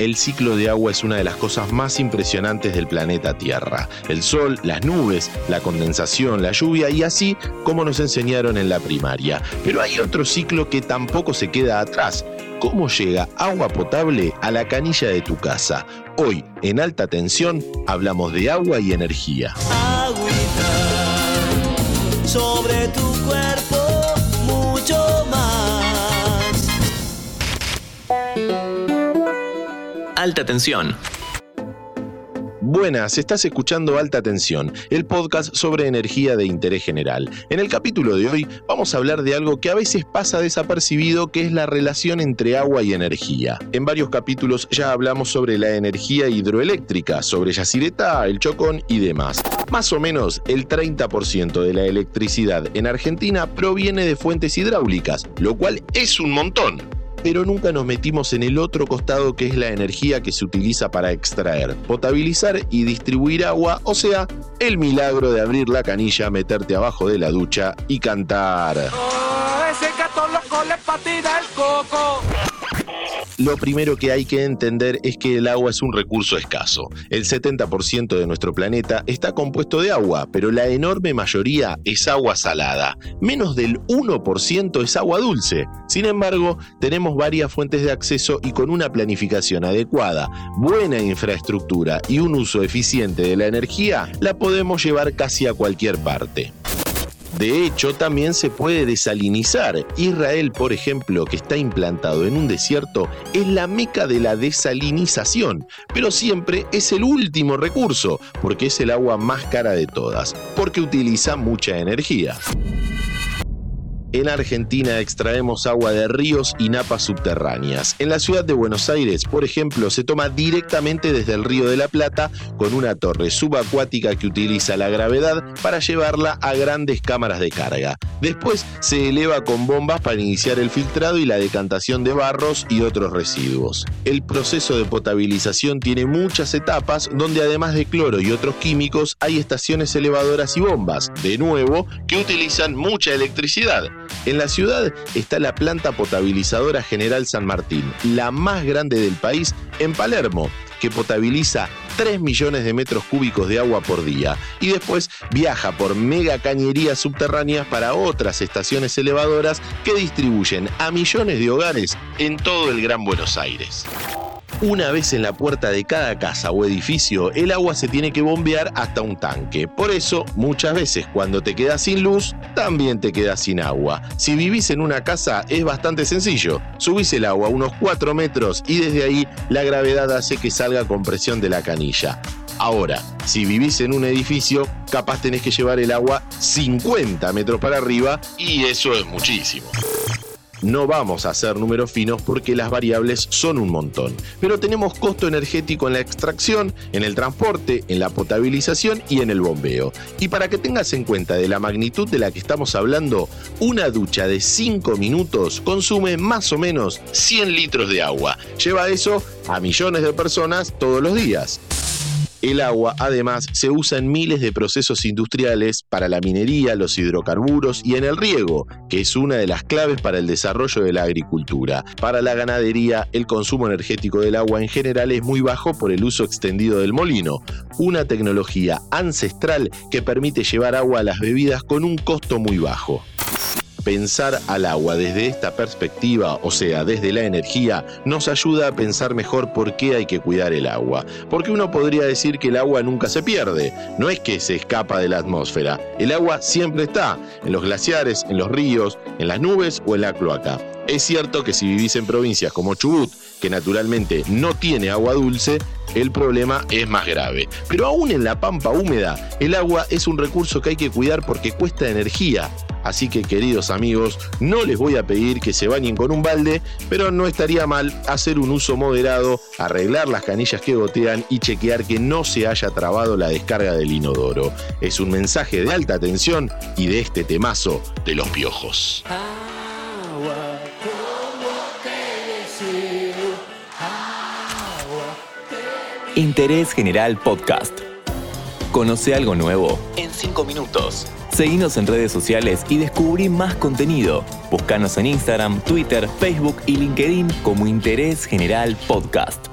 El ciclo de agua es una de las cosas más impresionantes del planeta Tierra. El sol, las nubes, la condensación, la lluvia y así como nos enseñaron en la primaria. Pero hay otro ciclo que tampoco se queda atrás. ¿Cómo llega agua potable a la canilla de tu casa? Hoy, en alta tensión, hablamos de agua y energía. sobre tu cuerpo Alta tensión. Buenas, estás escuchando Alta Tensión, el podcast sobre energía de interés general. En el capítulo de hoy vamos a hablar de algo que a veces pasa desapercibido, que es la relación entre agua y energía. En varios capítulos ya hablamos sobre la energía hidroeléctrica, sobre Yacyretá, el Chocón y demás. Más o menos el 30% de la electricidad en Argentina proviene de fuentes hidráulicas, lo cual es un montón pero nunca nos metimos en el otro costado que es la energía que se utiliza para extraer, potabilizar y distribuir agua, o sea, el milagro de abrir la canilla, meterte abajo de la ducha y cantar. Oh, ese gato loco le el coco. Lo primero que hay que entender es que el agua es un recurso escaso. El 70% de nuestro planeta está compuesto de agua, pero la enorme mayoría es agua salada. Menos del 1% es agua dulce. Sin embargo, tenemos varias fuentes de acceso y con una planificación adecuada, buena infraestructura y un uso eficiente de la energía, la podemos llevar casi a cualquier parte. De hecho, también se puede desalinizar. Israel, por ejemplo, que está implantado en un desierto, es la meca de la desalinización, pero siempre es el último recurso, porque es el agua más cara de todas, porque utiliza mucha energía. En Argentina extraemos agua de ríos y napas subterráneas. En la ciudad de Buenos Aires, por ejemplo, se toma directamente desde el río de la Plata con una torre subacuática que utiliza la gravedad para llevarla a grandes cámaras de carga. Después se eleva con bombas para iniciar el filtrado y la decantación de barros y otros residuos. El proceso de potabilización tiene muchas etapas donde además de cloro y otros químicos hay estaciones elevadoras y bombas, de nuevo, que utilizan mucha electricidad. En la ciudad está la planta potabilizadora General San Martín, la más grande del país, en Palermo, que potabiliza 3 millones de metros cúbicos de agua por día y después viaja por mega cañerías subterráneas para otras estaciones elevadoras que distribuyen a millones de hogares en todo el Gran Buenos Aires. Una vez en la puerta de cada casa o edificio, el agua se tiene que bombear hasta un tanque. Por eso, muchas veces cuando te quedas sin luz, también te quedas sin agua. Si vivís en una casa, es bastante sencillo. Subís el agua unos 4 metros y desde ahí la gravedad hace que salga con presión de la canilla. Ahora, si vivís en un edificio, capaz tenés que llevar el agua 50 metros para arriba y eso es muchísimo. No vamos a hacer números finos porque las variables son un montón, pero tenemos costo energético en la extracción, en el transporte, en la potabilización y en el bombeo. Y para que tengas en cuenta de la magnitud de la que estamos hablando, una ducha de 5 minutos consume más o menos 100 litros de agua. Lleva eso a millones de personas todos los días. El agua, además, se usa en miles de procesos industriales para la minería, los hidrocarburos y en el riego, que es una de las claves para el desarrollo de la agricultura. Para la ganadería, el consumo energético del agua en general es muy bajo por el uso extendido del molino, una tecnología ancestral que permite llevar agua a las bebidas con un costo muy bajo pensar al agua desde esta perspectiva, o sea, desde la energía, nos ayuda a pensar mejor por qué hay que cuidar el agua. Porque uno podría decir que el agua nunca se pierde, no es que se escapa de la atmósfera, el agua siempre está, en los glaciares, en los ríos, en las nubes o en la cloaca. Es cierto que si vivís en provincias como Chubut, que naturalmente no tiene agua dulce, el problema es más grave. Pero aún en la pampa húmeda, el agua es un recurso que hay que cuidar porque cuesta energía Así que queridos amigos, no les voy a pedir que se bañen con un balde, pero no estaría mal hacer un uso moderado, arreglar las canillas que gotean y chequear que no se haya trabado la descarga del inodoro. Es un mensaje de alta tensión y de este temazo de los piojos. Interés General Podcast. Conoce algo nuevo en 5 minutos. Seguinos en redes sociales y descubrí más contenido. Búscanos en Instagram, Twitter, Facebook y LinkedIn como Interés General Podcast.